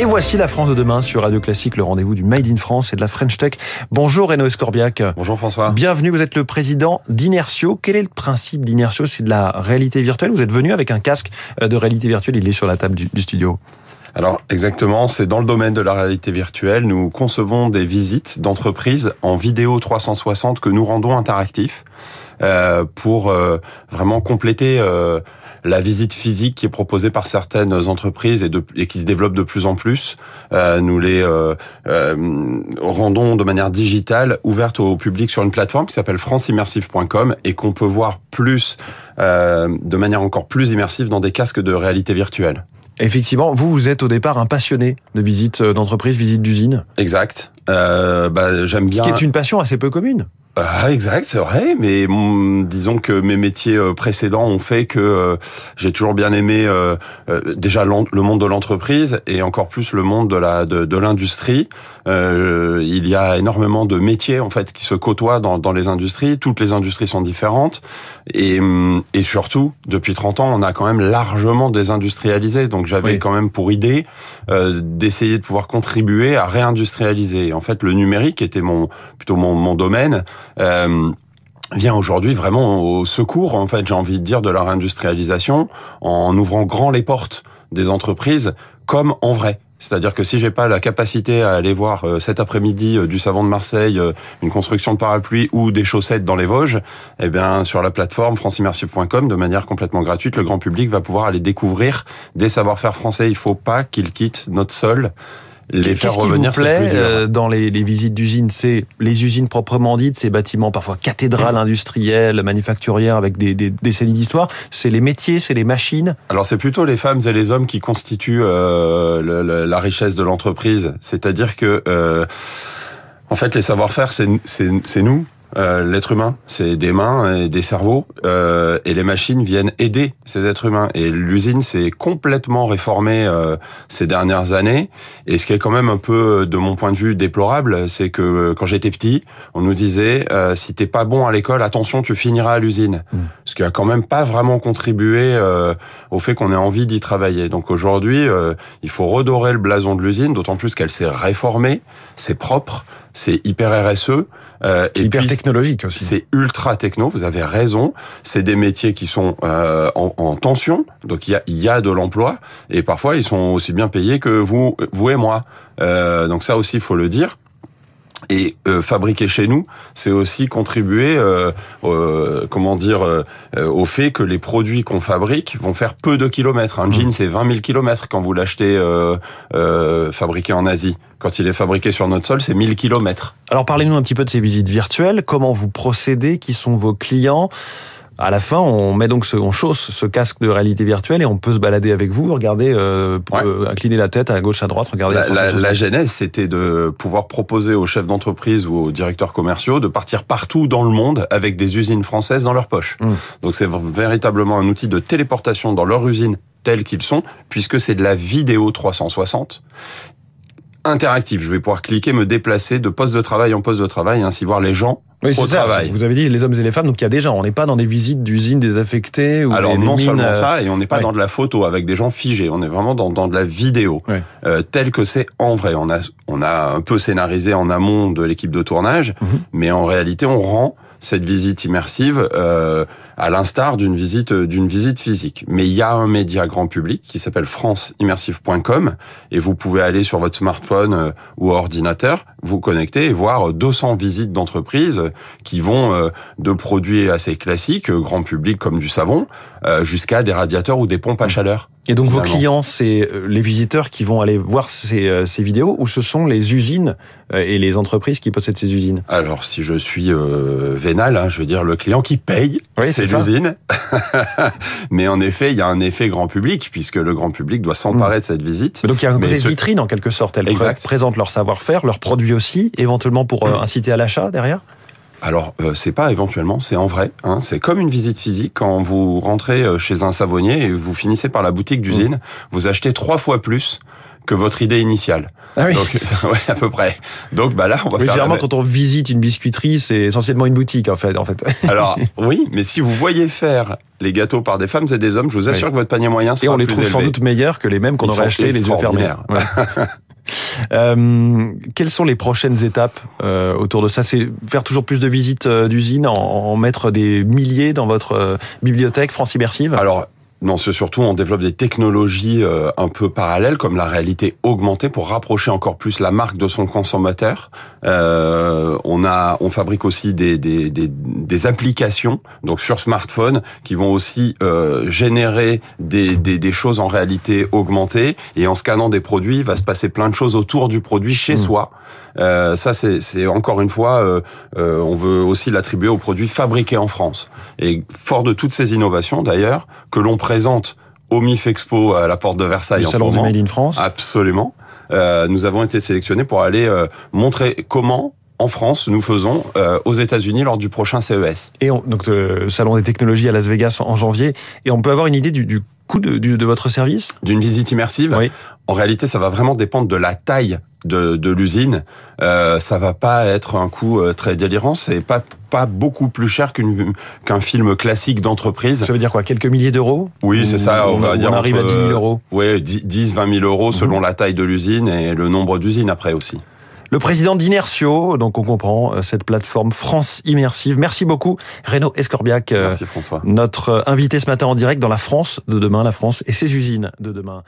Et voici la France de demain sur Radio Classique, le rendez-vous du Made in France et de la French Tech. Bonjour Renaud Escorbiac. Bonjour François. Bienvenue, vous êtes le président d'Inertio. Quel est le principe d'Inertio? C'est de la réalité virtuelle? Vous êtes venu avec un casque euh, de réalité virtuelle, il est sur la table du, du studio. Alors exactement, c'est dans le domaine de la réalité virtuelle. Nous concevons des visites d'entreprises en vidéo 360 que nous rendons interactifs euh, pour euh, vraiment compléter euh, la visite physique qui est proposée par certaines entreprises et, de, et qui se développe de plus en plus. Euh, nous les euh, euh, rendons de manière digitale, ouverte au public sur une plateforme qui s'appelle franceimmersive.com et qu'on peut voir plus, de manière encore plus immersive dans des casques de réalité virtuelle. Effectivement, vous, vous êtes au départ un passionné de visite d'entreprise, visite d'usine. Exact. Euh, bah, j'aime bien. Ce qui est une passion assez peu commune. Ah, exact, c'est vrai, mais mm, disons que mes métiers euh, précédents ont fait que euh, j'ai toujours bien aimé euh, déjà le monde de l'entreprise et encore plus le monde de la de, de l'industrie. il y a énormément de métiers en fait qui se côtoient dans, dans les industries. Toutes les industries sont différentes et, mm, et surtout depuis 30 ans, on a quand même largement désindustrialisé. Donc j'avais Oui. quand même pour idée d'essayer de pouvoir contribuer à réindustrialiser. En fait, le numérique était mon plutôt mon, mon domaine euh, vient aujourd'hui vraiment au secours, en fait, j'ai envie de dire, de leur industrialisation, en ouvrant grand les portes des entreprises, comme en vrai. C'est-à-dire que si j'ai pas la capacité à aller voir euh, cet après-midi euh, du savon de Marseille, euh, une construction de parapluie ou des chaussettes dans les Vosges, eh bien sur la plateforme franceimmersive.com, de manière complètement gratuite, le grand public va pouvoir aller découvrir des savoir-faire français. Il faut pas qu'ils quittent notre sol. Les faire Qu'est-ce qui vous revenir, c'est plaît euh, dans les, les visites d'usines? C'est les usines proprement dites, ces bâtiments parfois cathédrales industrielles, manufacturières avec des, des décennies d'histoire. C'est les métiers, c'est les machines? Alors c'est plutôt les femmes et les hommes qui constituent euh, le- le- la richesse de l'entreprise. C'est-à-dire que, euh, en fait, les savoir-faire, c'est c'est- c'est nous. Euh, L'être humain, c'est des mains et des cerveaux, euh, et les machines viennent aider ces êtres humains. Et l'usine s'est complètement réformée euh, ces dernières années. Et ce qui est quand même un peu, de mon point de vue, déplorable, c'est que euh, quand j'étais petit, on nous disait euh, si t'es pas bon à l'école, attention, tu finiras à l'usine. Mm. Ce qui a quand même pas vraiment contribué euh, au fait qu'on ait envie d'y travailler. Donc aujourd'hui, euh, il faut redorer le blason de l'usine, d'autant plus qu'elle s'est réformée, c'est propre, c'est hyper RSE. euh, C'est et hyper puis, technologique aussi. c'est ultra techno, vous avez raison. C'est des métiers qui sont euh, en, en tension, donc il y a, il y a de l'emploi, et parfois ils sont aussi bien payés que vous, vous et moi. Euh, donc ça aussi, il faut le dire. Et euh, fabriquer chez nous, c'est aussi contribuer, euh, euh, comment dire, au fait que les produits qu'on fabrique vont faire peu de kilomètres. Un jean, c'est 20 000 kilomètres quand vous l'achetez euh, euh, fabriqué en Asie. Quand il est fabriqué sur notre sol, c'est 1000 kilomètres. Alors parlez-nous un petit peu de ces visites virtuelles. Comment vous procédez? Qui sont vos clients? À la fin, on met donc ce, on chausse ce casque de réalité virtuelle et on peut se balader avec vous, regarder, euh, pour, Ouais. euh, incliner la tête à gauche, à droite, regarder. La, la, 360. la genèse, c'était de pouvoir proposer aux chefs d'entreprise ou aux directeurs commerciaux de partir partout dans le monde avec des usines françaises dans leur poche. Mm. Donc c'est véritablement un outil de téléportation dans leur usine tels qu'ils sont, puisque c'est de la vidéo 360 interactive. Je vais pouvoir cliquer, me déplacer de poste de travail en poste de travail et ainsi voir les gens Oui, au c'est ça. travail. Vous avez dit les hommes et les femmes, donc il y a déjà, on n'est pas dans des visites d'usines désaffectées ou Alors des, des non mines, seulement ça, et on n'est pas ouais. dans de la photo avec des gens figés, on est vraiment dans, dans de la vidéo, Ouais. euh, tel que c'est en vrai. On a, on a un peu scénarisé en amont de l'équipe de tournage, Mhm. mais en réalité, on rend cette visite immersive euh, à l'instar d'une visite d'une visite physique. Mais il y a un média grand public qui s'appelle franceimmersive.com et vous pouvez aller sur votre smartphone euh, ou ordinateur, vous connecter et voir 200 visites d'entreprises qui vont euh, de produits assez classiques, euh, grand public comme du savon, euh, jusqu'à des radiateurs ou des pompes à chaleur. Et donc vos clients, c'est les visiteurs qui vont aller voir ces, ces vidéos ou ce sont les usines et les entreprises qui possèdent ces usines? Alors, si je suis euh, vénal, hein, je veux dire le client qui paye, Oui, c'est l'usine. Mais en effet, il y a un effet grand public, puisque le grand public doit s'emparer de cette visite. Mais Donc il y a un Mais côté ce- vitrine en quelque sorte. Elles Exact. présentent leur savoir-faire, leurs produits aussi, éventuellement pour euh, inciter à l'achat derrière? Alors, euh, c'est pas éventuellement, c'est en vrai. Hein, c'est comme une visite physique. Quand vous rentrez euh, chez un savonnier et vous finissez par la boutique d'usine, vous achetez trois fois plus que votre idée initiale. Ah oui. Donc, ouais, à peu près. Donc, bah là, on va Oui, faire. généralement, quand on visite une biscuiterie, c'est essentiellement une boutique, en fait. En fait. Alors, oui, mais si vous voyez faire les gâteaux par des femmes et des hommes, je vous assure Oui. que votre panier moyen Et sera on les trouve sans doute meilleurs que les mêmes qu'on aurait achetés les yeux fermés. Ouais. Euh, quelles sont les prochaines étapes euh, autour de ça? C'est faire toujours plus de visites euh, d'usines, en, mettre des milliers dans votre bibliothèque France Immersive? Non, c'est surtout on développe des technologies euh, un peu parallèles comme la réalité augmentée pour rapprocher encore plus la marque de son consommateur. Euh, on a, on fabrique aussi des, des, des, des applications donc sur smartphone qui vont aussi euh, générer des, des, des choses en réalité augmentée et en scannant des produits, il va se passer plein de choses autour du produit chez Mm. soi. Euh, ça, c'est c'est encore une fois, euh, euh, on veut aussi l'attribuer aux produits fabriqués en France. Et fort de toutes ces innovations, d'ailleurs, que l'on présente au MIF Expo à la porte de Versailles Le en ce salon du moment, Made in France absolument, euh, nous avons été sélectionnés pour aller euh, montrer comment, en France, nous faisons euh, aux États-Unis lors du prochain CES. Et on- donc le salon des technologies à Las Vegas en janvier. Et on peut avoir une idée du, du coût de, du- de votre service? D'une visite immersive, Oui. en réalité, ça va vraiment dépendre de la taille de, de l'usine. Euh, ça va pas être un coût euh, très délirant. C'est pas pas beaucoup plus cher qu'une qu'un film classique d'entreprise. Ça veut dire quoi Quelques milliers d'euros Oui, c'est ça. On, on, va on dire arrive entre, à 10 000 euros. Ouais, 10, 10 20 000 euros selon la taille de l'usine et le nombre d'usines après aussi. Le président d'Inertio, donc on comprend euh, cette plateforme France Immersive. Merci beaucoup, Renaud Escorbiac, euh, Merci François. notre invité ce matin en direct dans la France de demain, la France et ses usines de demain.